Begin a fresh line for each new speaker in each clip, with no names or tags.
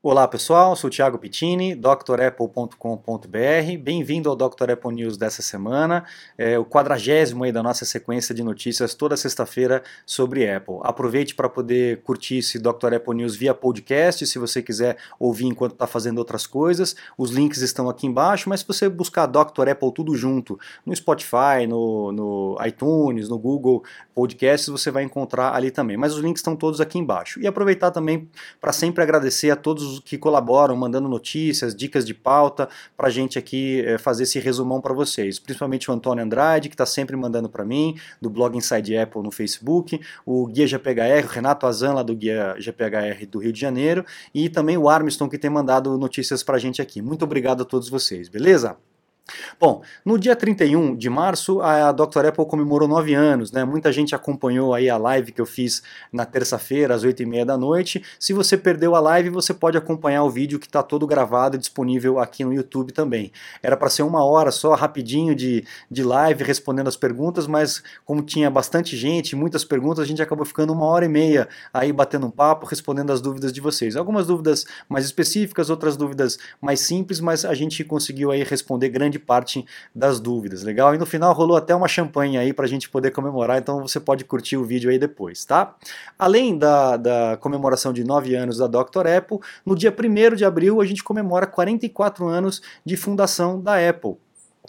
Olá pessoal, sou Thiago Pittini, drapple.com.br. Bem-vindo ao Dr. Apple News dessa semana, é o quadragésimo aí da nossa sequência de notícias toda sexta-feira sobre Apple. Aproveite para poder curtir esse Dr. Apple News via podcast, se você quiser ouvir enquanto está fazendo outras coisas. Os links estão aqui embaixo, mas se você buscar Dr. Apple tudo junto no Spotify, no, no iTunes, no Google Podcasts, você vai encontrar ali também. Mas os links estão todos aqui embaixo. E aproveitar também para sempre agradecer a todos todos que colaboram, mandando notícias, dicas de pauta, para a gente aqui é, fazer esse resumão para vocês. Principalmente o Antônio Andrade, que está sempre mandando para mim, do blog Inside Apple no Facebook, o Guia GPHR, o Renato Azan, lá do Guia GPHR do Rio de Janeiro, e também o Armiston, que tem mandado notícias para a gente aqui. Muito obrigado a todos vocês, beleza? Bom, no dia 31 de março, a Dr. Apple comemorou nove anos, né? Muita gente acompanhou aí a live que eu fiz na terça-feira, às oito e meia da noite. Se você perdeu a live, você pode acompanhar o vídeo que está todo gravado e disponível aqui no YouTube também. Era para ser uma hora só, rapidinho, de, de live, respondendo as perguntas, mas como tinha bastante gente, muitas perguntas, a gente acabou ficando uma hora e meia aí batendo um papo, respondendo as dúvidas de vocês. Algumas dúvidas mais específicas, outras dúvidas mais simples, mas a gente conseguiu aí responder grande grande parte das dúvidas, legal? E no final rolou até uma champanhe aí para a gente poder comemorar, então você pode curtir o vídeo aí depois, tá? Além da, da comemoração de 9 anos da Dr. Apple, no dia 1 de abril a gente comemora 44 anos de fundação da Apple.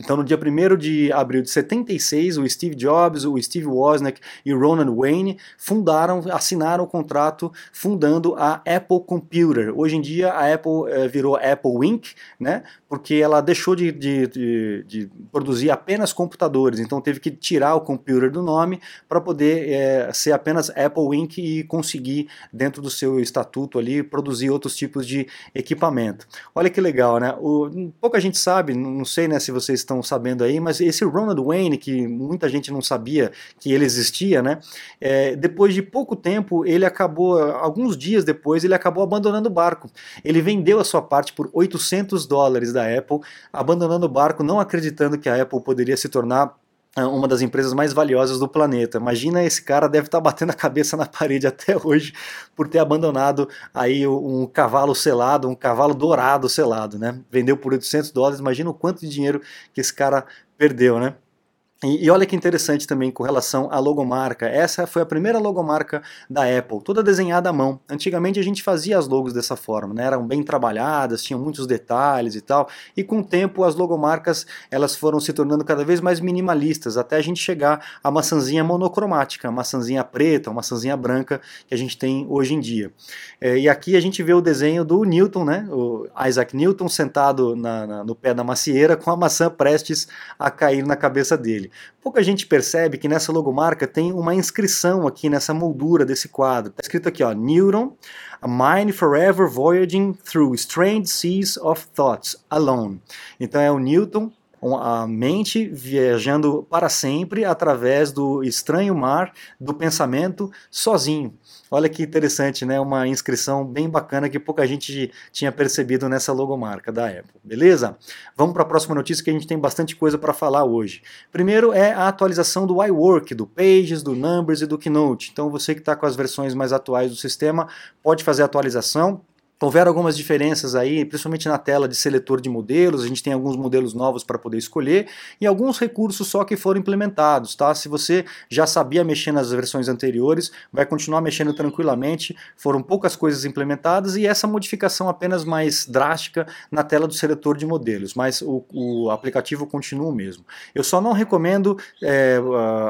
Então, no dia 1 de abril de 76, o Steve Jobs, o Steve Wozniak e o Ronan Wayne fundaram, assinaram o contrato fundando a Apple Computer. Hoje em dia, a Apple eh, virou Apple Inc., né? Porque ela deixou de, de, de, de, produzir apenas computadores, então teve que tirar o computer do nome para poder eh, ser apenas Apple Inc. e conseguir, dentro do seu estatuto ali, produzir outros tipos de equipamento. Olha que legal, né? O, pouca gente sabe, não sei né, se vocês estão sabendo aí, mas esse Ronald Wayne, que muita gente não sabia que ele existia, né? É, depois de pouco tempo, ele acabou, alguns dias depois, ele acabou abandonando o barco. Ele vendeu a sua parte por 800 dólares da Apple, abandonando o barco, não acreditando que a Apple poderia se tornar é, uma das empresas mais valiosas do planeta. Imagina esse cara deve estar batendo a cabeça na parede até hoje por ter abandonado aí um cavalo selado, um cavalo dourado selado, né? Vendeu por 800 dólares. Imagina o quanto de dinheiro que esse cara perdeu, né? E, e, olha que interessante também com relação à logomarca. Essa foi a primeira logomarca da Apple, toda desenhada à mão. Antigamente a gente fazia as logos dessa forma, né? eram bem trabalhadas, tinham muitos detalhes e tal. E com o tempo as logomarcas elas foram se tornando cada vez mais minimalistas, até a gente chegar à maçãzinha monocromática, a maçãzinha preta, a maçãzinha branca que a gente tem hoje em dia. É, e aqui a gente vê o desenho do Newton, né? o Isaac Newton sentado na, na, no pé da macieira com a maçã prestes a cair na cabeça dele. Pouca gente percebe que nessa logomarca tem uma inscrição aqui nessa moldura desse quadro. Está escrito aqui, ó, Neuron, a mind forever voyaging through strange seas of thoughts alone. Então é o Newton a mente viajando para sempre através do estranho mar do pensamento sozinho. Olha que interessante, né? Uma inscrição bem bacana que pouca gente tinha percebido nessa logomarca da Apple, beleza? Vamos para a próxima notícia que a gente tem bastante coisa para falar hoje. Primeiro é a atualização do iWork, do Pages, do Numbers e do Keynote. Então você que está com as versões mais atuais do sistema pode fazer a atualização. Houveram algumas diferenças aí, principalmente na tela de seletor de modelos, a gente tem alguns modelos novos para poder escolher e alguns recursos só que foram implementados, tá? Se você já sabia mexer nas versões anteriores, vai continuar mexendo tranquilamente, foram poucas coisas implementadas e essa modificação apenas mais drástica na tela do seletor de modelos, mas o, o aplicativo continua o mesmo. Eu só não recomendo é,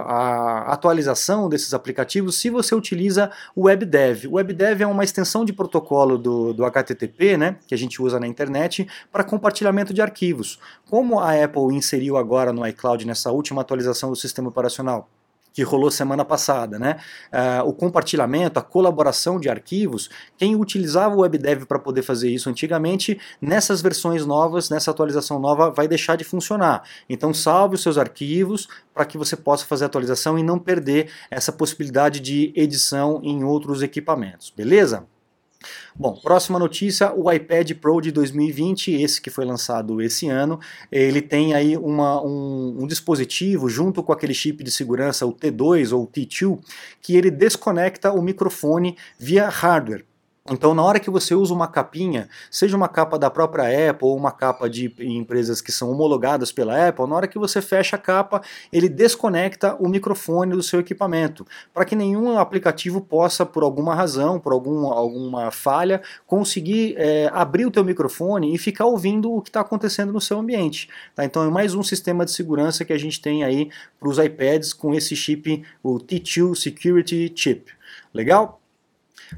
a atualização desses aplicativos se você utiliza o WebDev. O WebDev é uma extensão de protocolo do do HTTP, né, que a gente usa na internet, para compartilhamento de arquivos. Como a Apple inseriu agora no iCloud nessa última atualização do sistema operacional, que rolou semana passada, né? Uh, o compartilhamento, a colaboração de arquivos, quem utilizava o WebDev para poder fazer isso antigamente, nessas versões novas, nessa atualização nova, vai deixar de funcionar. Então salve os seus arquivos para que você possa fazer a atualização e não perder essa possibilidade de edição em outros equipamentos, beleza? Bom, próxima notícia, o iPad Pro de 2020, esse que foi lançado esse ano, ele tem aí uma, um, um, dispositivo junto com aquele chip de segurança, o T2 ou o T2, que ele desconecta o microfone via hardware. Então, na hora que você usa uma capinha, seja uma capa da própria Apple ou uma capa de empresas que são homologadas pela Apple, na hora que você fecha a capa, ele desconecta o microfone do seu equipamento, para que nenhum aplicativo possa, por alguma razão, por algum, alguma falha, conseguir é, abrir o teu microfone e ficar ouvindo o que está acontecendo no seu ambiente. Tá? Então, é mais um sistema de segurança que a gente tem aí para os iPads com esse chip, o T2 Security Chip. Legal?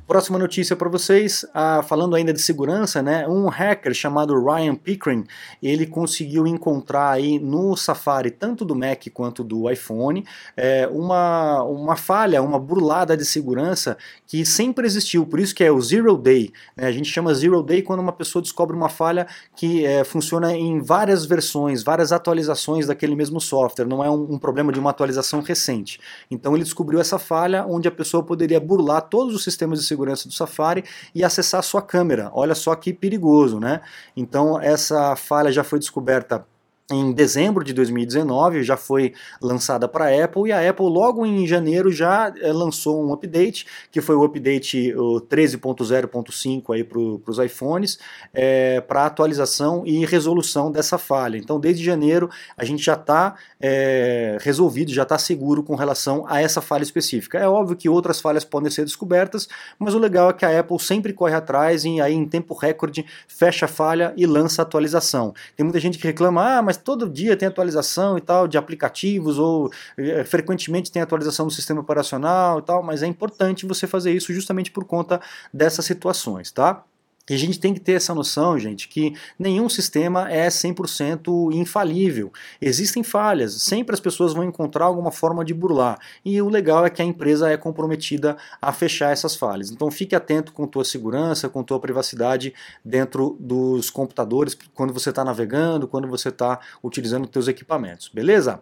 Próxima notícia para vocês, ah, falando ainda de segurança, né? Um hacker chamado Ryan Pickering, ele conseguiu encontrar aí no Safari, tanto do Mac quanto do iPhone, é, uma, uma falha, uma burlada de segurança que sempre existiu, por isso que é o Zero Day. Né? A gente chama Zero Day quando uma pessoa descobre uma falha que é, funciona em várias versões, várias atualizações daquele mesmo software, não é um, um problema de uma atualização recente. Então ele descobriu essa falha onde a pessoa poderia burlar todos os sistemas de segurança do Safari e acessar a sua câmera. Olha só que perigoso, né? Então essa falha já foi descoberta em dezembro de 2019, já foi lançada para a Apple e a Apple logo em janeiro já é, lançou um update, que foi o update 13.0.5 aí para os iPhones, é, para atualização e resolução dessa falha. Então desde janeiro a gente já está é, resolvido, já está seguro com relação a essa falha específica. É óbvio que outras falhas podem ser descobertas, mas o legal é que a Apple sempre corre atrás e aí em tempo recorde fecha a falha e lança a atualização. Tem muita gente que reclama, ah, mas todo dia tem atualização e tal de aplicativos ou é, frequentemente tem atualização do sistema operacional e tal, mas é importante você fazer isso justamente por conta dessas situações, tá? E a gente tem que ter essa noção, gente, que nenhum sistema é 100% infalível. Existem falhas, sempre as pessoas vão encontrar alguma forma de burlar. E o legal é que a empresa é comprometida a fechar essas falhas. Então fique atento com tua segurança, com tua privacidade dentro dos computadores, quando você está navegando, quando você está utilizando teus equipamentos, beleza?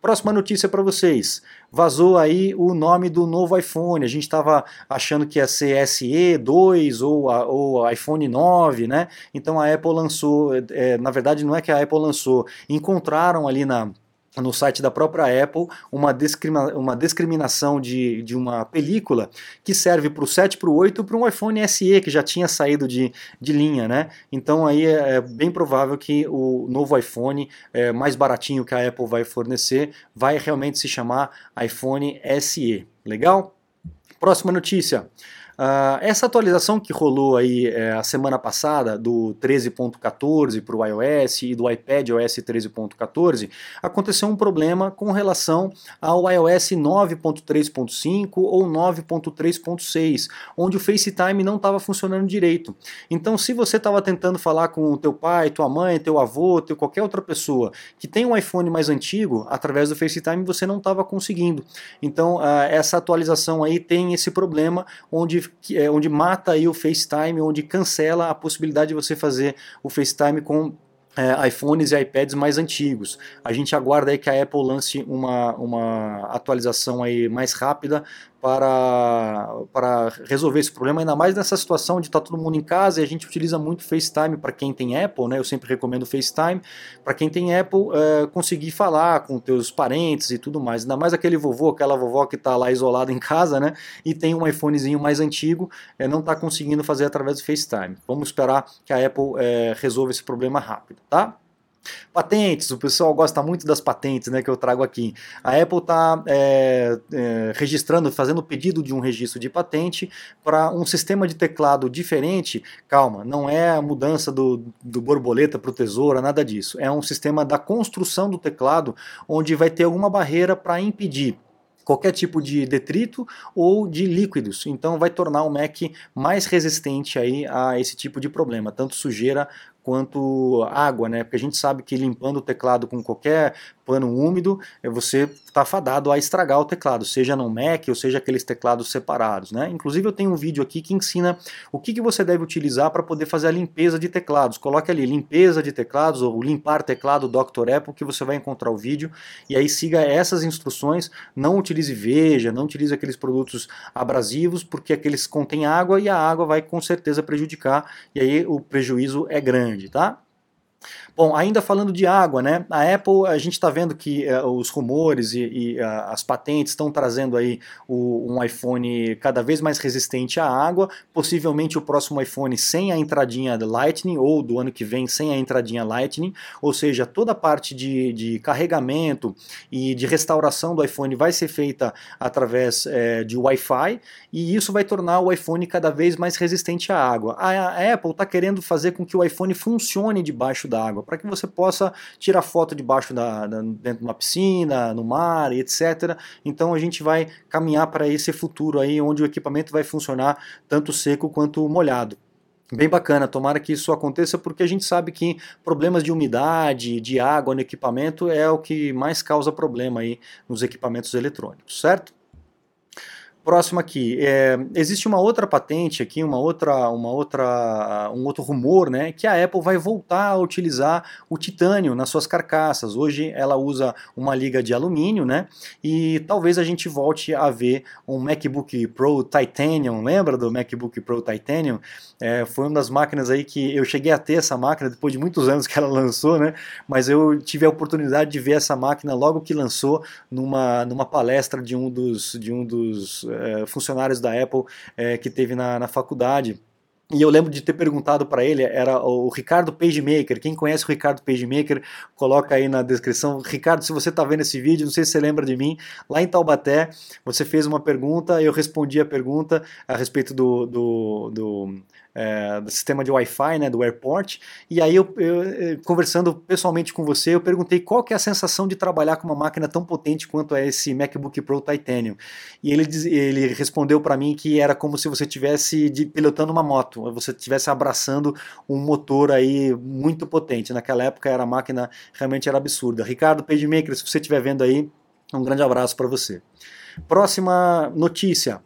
Próxima notícia para vocês. Vazou aí o nome do novo iPhone. A gente estava achando que ia ser SE 2 ou, ou iPhone 9, né? Então a Apple lançou, é, na verdade não é que a Apple lançou, encontraram ali na no site da própria Apple uma, discrimina uma discriminação de, de uma película que serve para o 7, para o 8 para um iPhone SE que já tinha saído de, de linha, né? Então aí é, é bem provável que o novo iPhone é, mais baratinho que a Apple vai fornecer vai realmente se chamar iPhone SE. Legal? Próxima notícia. Uh, essa atualização que rolou aí é, a semana passada do 13.14 para o iOS e do iPad OS 13.14, aconteceu um problema com relação ao iOS 9.3.5 ou 9.3.6, onde o FaceTime não estava funcionando direito. Então, se você estava tentando falar com o teu pai, tua mãe, teu avô, teu qualquer outra pessoa que tem um iPhone mais antigo, através do FaceTime você não estava conseguindo. Então, uh, essa atualização aí tem esse problema onde é, onde mata aí o FaceTime, onde cancela a possibilidade de você fazer o FaceTime com é, iPhones e iPads mais antigos. A gente aguarda aí que a Apple lance uma, uma atualização aí mais rápida para, para resolver esse problema, ainda mais nessa situação de estar tá todo mundo em casa e a gente utiliza muito FaceTime para quem tem Apple, né? Eu sempre recomendo FaceTime para quem tem Apple é, conseguir falar com teus parentes e tudo mais. Ainda mais aquele vovô, aquela vovó que está lá isolada em casa, né? E tem um iPhonezinho mais antigo, é, não está conseguindo fazer através do FaceTime. Vamos esperar que a Apple é, resolva esse problema rápido, tá? Patentes, o pessoal gosta muito das patentes né, que eu trago aqui. A Apple está é, é, registrando, fazendo pedido de um registro de patente para um sistema de teclado diferente. Calma, não é a mudança do, do borboleta para o tesoura, nada disso. É um sistema da construção do teclado onde vai ter alguma barreira para impedir qualquer tipo de detrito ou de líquidos. Então vai tornar o Mac mais resistente aí a esse tipo de problema, tanto sujeira quanto água, né? Porque a gente sabe que limpando o teclado com qualquer pano úmido, é, você está fadado a estragar o teclado, seja no Mac ou seja aqueles teclados separados. Né? Inclusive eu tenho um vídeo aqui que ensina o que, que você deve utilizar para poder fazer a limpeza de teclados. Coloque ali limpeza de teclados ou limpar teclado Dr. Apple que você vai encontrar o vídeo e aí siga essas instruções, não utilize veja, não utilize aqueles produtos abrasivos porque aqueles contêm água e a água vai com certeza prejudicar e aí o prejuízo é grande, tá? Bom, ainda falando de água, né? A Apple, a gente está vendo que uh, os rumores e, e uh, as patentes estão trazendo aí o, um iPhone cada vez mais resistente à água, possivelmente o próximo iPhone sem a entradinha Lightning ou do ano que vem sem a entradinha Lightning, ou seja, toda a parte de, de carregamento e de restauração do iPhone vai ser feita através é, de Wi-Fi e isso vai tornar o iPhone cada vez mais resistente à água. A, a Apple está querendo fazer com que o iPhone funcione debaixo da água, para que você possa tirar foto debaixo da, da, dentro de uma piscina, no mar, etc. Então a gente vai caminhar para esse futuro aí, onde o equipamento vai funcionar tanto seco quanto molhado. Bem bacana, tomara que isso aconteça porque a gente sabe que problemas de umidade, de água no equipamento é o que mais causa problema aí nos equipamentos eletrônicos, certo? Próximo aqui, é, existe uma outra patente aqui, uma outra, uma outra, um outro rumor, né, que a Apple vai voltar a utilizar o titânio nas suas carcaças. Hoje ela usa uma liga de alumínio, né, e talvez a gente volte a ver um MacBook Pro Titanium. Lembra do MacBook Pro Titanium? É, foi uma das máquinas aí que eu cheguei a ter essa máquina depois de muitos anos que ela lançou, né, mas eu tive a oportunidade de ver essa máquina logo que lançou numa, numa palestra de um dos, de um dos é, funcionários da Apple é, que teve na, na faculdade. E eu lembro de ter perguntado para ele, era o Ricardo PageMaker. Quem conhece o Ricardo PageMaker, coloca aí na descrição. Ricardo, se você está vendo esse vídeo, não sei se você lembra de mim, lá em Taubaté, você fez uma pergunta, eu respondi a pergunta a respeito do, do, do é, do sistema de Wi-Fi, né, do airport, e aí eu, eu, conversando pessoalmente com você, eu perguntei qual que é a sensação de trabalhar com uma máquina tão potente quanto é esse MacBook Pro Titanium, e ele, ele respondeu para mim que era como se você estivesse pilotando uma moto, você estivesse abraçando um motor aí muito potente, naquela época era a máquina realmente era absurda. Ricardo PageMaker, se você estiver vendo aí, um grande abraço para você. Próxima notícia.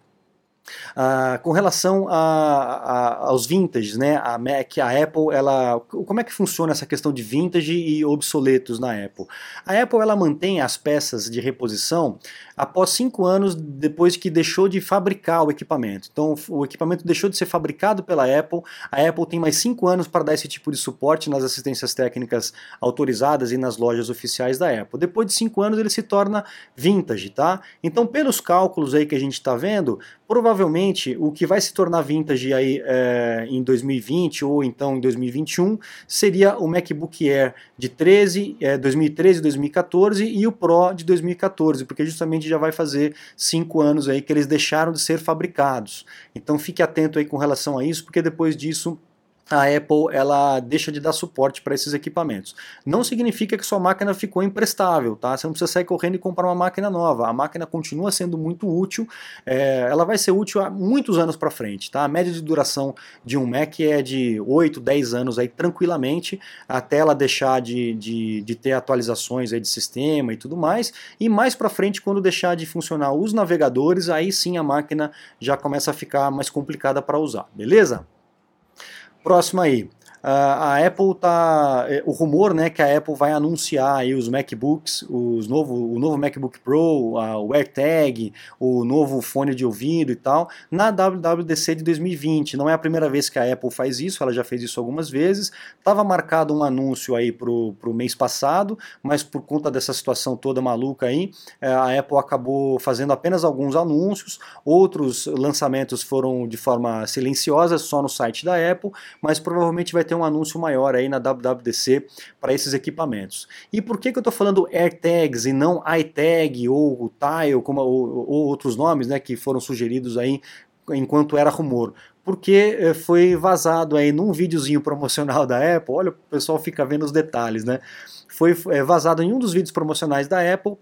Ah, com relação a, a, aos vintage, né, a Mac, a Apple, ela, como é que funciona essa questão de vintage e obsoletos na Apple? A Apple ela mantém as peças de reposição após cinco anos depois que deixou de fabricar o equipamento. Então o equipamento deixou de ser fabricado pela Apple, a Apple tem mais cinco anos para dar esse tipo de suporte nas assistências técnicas autorizadas e nas lojas oficiais da Apple. Depois de cinco anos ele se torna vintage, tá? Então pelos cálculos aí que a gente está vendo, provavelmente o que vai se tornar vintage aí é, em 2020 ou então em 2021 seria o MacBook Air de 13, é, 2013 e 2014 e o Pro de 2014, porque justamente já vai fazer cinco anos aí que eles deixaram de ser fabricados. Então fique atento aí com relação a isso, porque depois disso a Apple ela deixa de dar suporte para esses equipamentos. Não significa que sua máquina ficou imprestável, tá? Você não precisa sair correndo e comprar uma máquina nova. A máquina continua sendo muito útil, é, ela vai ser útil há muitos anos para frente, tá? A média de duração de um Mac é de 8, 10 anos aí tranquilamente, até ela deixar de, de, de ter atualizações aí de sistema e tudo mais. E mais para frente, quando deixar de funcionar os navegadores, aí sim a máquina já começa a ficar mais complicada para usar, beleza? Próximo aí. A Apple tá. É, o rumor né, que a Apple vai anunciar aí os MacBooks, os novo, o novo MacBook Pro, a, o AirTag, o novo fone de ouvido e tal, na WWDC de 2020. Não é a primeira vez que a Apple faz isso, ela já fez isso algumas vezes. Estava marcado um anúncio aí pro, pro mês passado, mas por conta dessa situação toda maluca aí, é, a Apple acabou fazendo apenas alguns anúncios, outros lançamentos foram de forma silenciosa, só no site da Apple, mas provavelmente vai ter um anúncio maior aí na WWDC para esses equipamentos. E por que, que eu estou falando AirTags e não iTag ou Tile, como, ou, ou outros nomes né, que foram sugeridos aí enquanto era rumor? porque eh, foi vazado aí num videozinho promocional da Apple. Olha, o pessoal fica vendo os detalhes, né? Foi eh, vazado em um dos vídeos promocionais da Apple.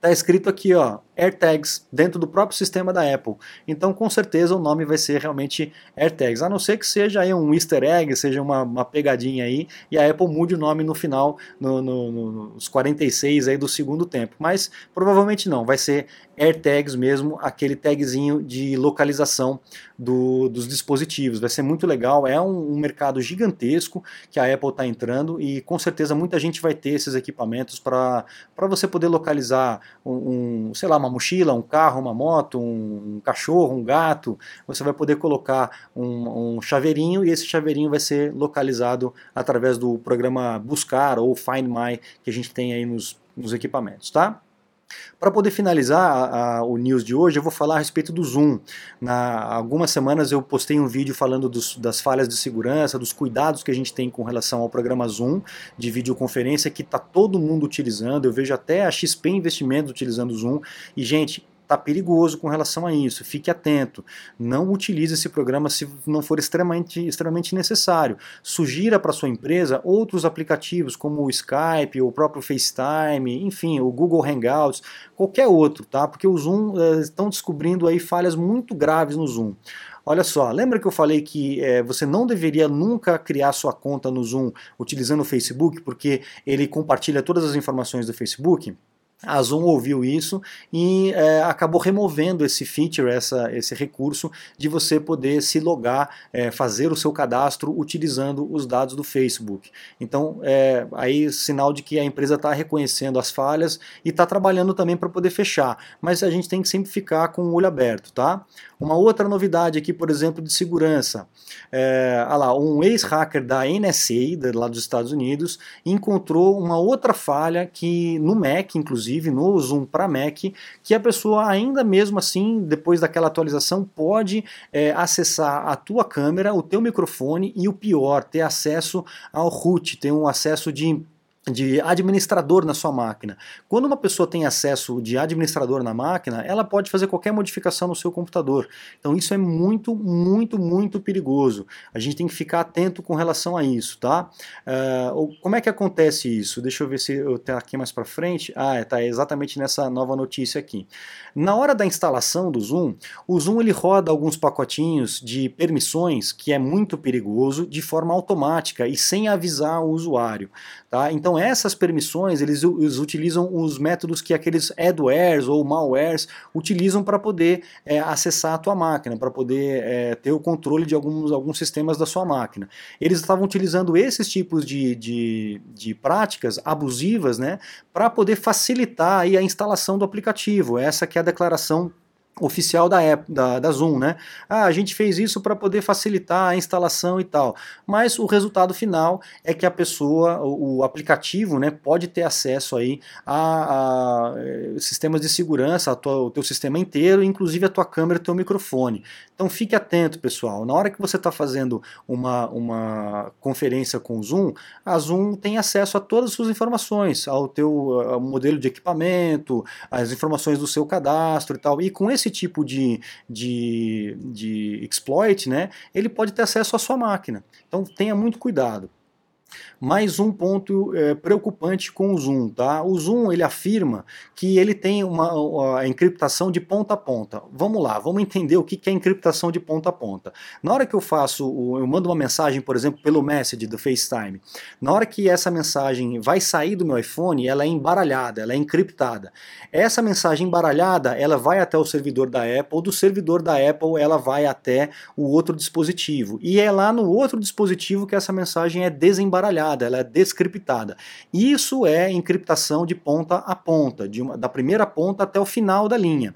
Tá escrito aqui, ó, AirTags dentro do próprio sistema da Apple. Então, com certeza, o nome vai ser realmente AirTags, a não ser que seja aí um easter egg, seja uma, uma pegadinha aí, e a Apple mude o nome no final, no, no, no, nos 46 aí do segundo tempo. Mas provavelmente não, vai ser AirTags mesmo, aquele tagzinho de localização do, dos dispositivos. Vai ser muito legal, é um, um mercado gigantesco que a Apple está entrando e com certeza muita gente vai ter esses equipamentos para você poder localizar um, um sei lá, uma mochila, um carro, uma moto, um, cachorro, um gato, você vai poder colocar um, um chaveirinho e esse chaveirinho vai ser localizado através do programa Buscar ou Find My que a gente tem aí nos, nos equipamentos, tá? Para poder finalizar a, a, o news de hoje, eu vou falar a respeito do Zoom. Na algumas semanas eu postei um vídeo falando dos, das falhas de segurança, dos cuidados que a gente tem com relação ao programa Zoom de videoconferência que está todo mundo utilizando. Eu vejo até a XP Investimentos utilizando o Zoom. E, gente, está perigoso com relação a isso. Fique atento. Não utilize esse programa se não for extremamente, extremamente necessário. Sugira para sua empresa outros aplicativos como o Skype, o próprio FaceTime, enfim, o Google Hangouts, qualquer outro, tá? Porque o Zoom uh, estão descobrindo aí falhas muito graves no Zoom. Olha só, lembra que eu falei que é, você não deveria nunca criar sua conta no Zoom utilizando o Facebook, porque ele compartilha todas as informações do Facebook? A Zoom ouviu isso e é, acabou removendo esse feature, essa, esse recurso de você poder se logar, é, fazer o seu cadastro utilizando os dados do Facebook. Então, é, aí sinal de que a empresa está reconhecendo as falhas e está trabalhando também para poder fechar. Mas a gente tem que sempre ficar com o olho aberto, tá? Uma outra novidade aqui, por exemplo, de segurança. É, lá, um ex-hacker da NSA, lá dos Estados Unidos, encontrou uma outra falha que no Mac, inclusive, no Zoom para Mac, que a pessoa ainda mesmo assim, depois daquela atualização, pode é, acessar a tua câmera, o teu microfone e o pior, ter acesso ao root, ter um acesso de de administrador na sua máquina. Quando uma pessoa tem acesso de administrador na máquina, ela pode fazer qualquer modificação no seu computador. Então isso é muito, muito, muito perigoso. A gente tem que ficar atento com relação a isso, tá? Uh, como é que acontece isso? Deixa eu ver se eu tenho aqui mais para frente. Ah, está exatamente nessa nova notícia aqui. Na hora da instalação do Zoom, o Zoom ele roda alguns pacotinhos de permissões que é muito perigoso de forma automática e sem avisar o usuário, tá? Então essas permissões, eles, eles utilizam os métodos que aqueles adwares ou malwares utilizam para poder é, acessar a tua máquina, para poder é, ter o controle de alguns, alguns sistemas da sua máquina. Eles estavam utilizando esses tipos de, de, de práticas abusivas né, para poder facilitar a instalação do aplicativo. Essa que é a declaração oficial da, da, da Zoom, né? Ah, a gente fez isso para poder facilitar a instalação e tal. Mas o resultado final é que a pessoa, o, o aplicativo, né, pode ter acesso aí a, a, eh, sistemas de segurança, a tua, o teu sistema inteiro, inclusive a tua câmera teu microfone. Então fique atento, pessoal. Na hora que você está fazendo uma, uma conferência com o Zoom, a Zoom tem acesso a todas as suas informações, ao teu ao modelo de equipamento, as informações do seu cadastro e tal. E com esse esse tipo de, de, de exploit, né, ele pode ter acesso à sua máquina. Então tenha muito cuidado. Mais um ponto é, preocupante com o Zoom, tá? O Zoom ele afirma que ele tem uma, uma, encriptação de ponta a ponta. Vamos lá, vamos entender o que é encriptação de ponta a ponta. Na hora que eu faço, eu mando uma mensagem, por exemplo, pelo Message do FaceTime. Na hora que essa mensagem vai sair do meu iPhone, ela é embaralhada, ela é encriptada. Essa mensagem embaralhada, ela vai até o servidor da Apple, do servidor da Apple ela vai até o outro dispositivo. E é lá no outro dispositivo que essa mensagem é desembaralhada ela é descriptada. Isso é encriptação de ponta a ponta, uma, da primeira ponta até o final da linha.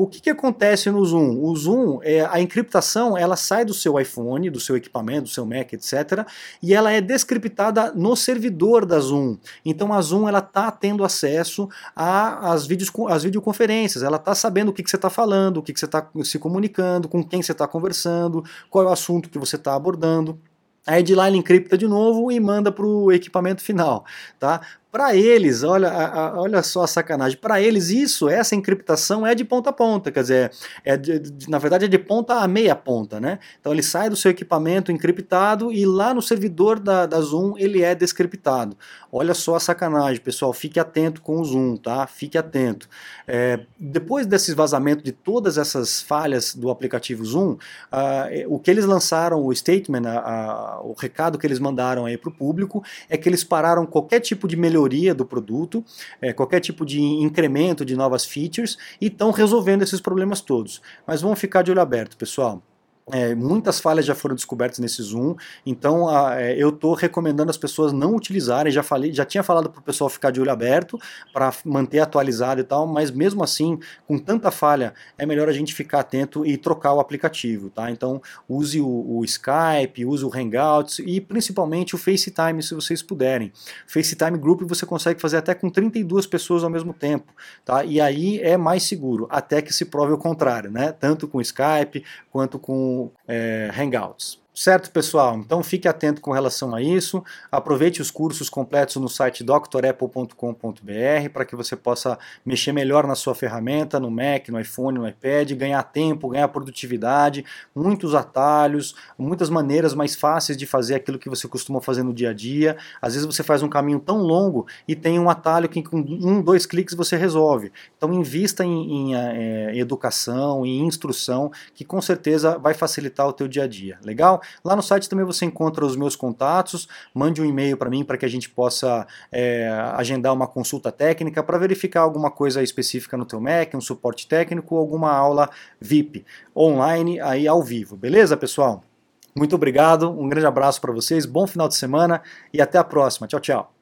O que, que acontece no Zoom? O Zoom, é, a encriptação, ela sai do seu iPhone, do seu equipamento, do seu Mac, etc. E ela é descriptada no servidor da Zoom. Então a Zoom ela está tendo acesso às, vídeos, às videoconferências. Ela está sabendo o que, que você está falando, o que, que você está se comunicando, com quem você está conversando, qual é o assunto que você está abordando. Aí de lá ele encripta de novo e manda para o equipamento final, tá? Para eles, olha, olha só a sacanagem, para eles isso, essa encriptação é de ponta a ponta, quer dizer, é de, de, na verdade é de ponta a meia ponta, né? Então ele sai do seu equipamento encriptado e lá no servidor da, da Zoom ele é descriptado. Olha só a sacanagem, pessoal, fique atento com o Zoom, tá? Fique atento. É, depois desses vazamentos de todas essas falhas do aplicativo Zoom, uh, o que eles lançaram, o statement, o recado que eles mandaram aí para o público é que eles pararam qualquer tipo de melhoria melhoria do produto, é, qualquer tipo de incremento de novas features e estão resolvendo esses problemas todos. Mas vamos ficar de olho aberto, pessoal. É, muitas falhas já foram descobertas nesse Zoom, então a, é, eu estou recomendando as pessoas não utilizarem. Já falei, já tinha falado para o pessoal ficar de olho aberto para manter atualizado e tal, mas mesmo assim, com tanta falha, é melhor a gente ficar atento e trocar o aplicativo, tá? Então use o, o Skype, use o Hangouts e principalmente o FaceTime, se vocês puderem. FaceTime Group você consegue fazer até com 32 pessoas ao mesmo tempo, tá? E aí é mais seguro, até que se prove o contrário, né? Tanto com Skype quanto com é, Hangouts. Certo, pessoal? Então fique atento com relação a isso. Aproveite os cursos completos no site drapple.com.br para que você possa mexer melhor na sua ferramenta, no Mac, no iPhone, no iPad, ganhar tempo, ganhar produtividade, muitos atalhos, muitas maneiras mais fáceis de fazer aquilo que você costuma fazer no dia a dia. Às vezes você faz um caminho tão longo e tem um atalho que com um, dois cliques você resolve. Então invista em, em, é, em educação, em instrução, que com certeza vai facilitar o teu dia a dia. Legal? Lá no site também você encontra os meus contatos, mande um e-mail para mim para que a gente possa é, agendar uma consulta técnica para verificar alguma coisa específica no teu Mac, um suporte técnico ou alguma aula VIP online aí ao vivo. Beleza, pessoal? Muito obrigado, um grande abraço para vocês, bom final de semana e até a próxima. Tchau, tchau.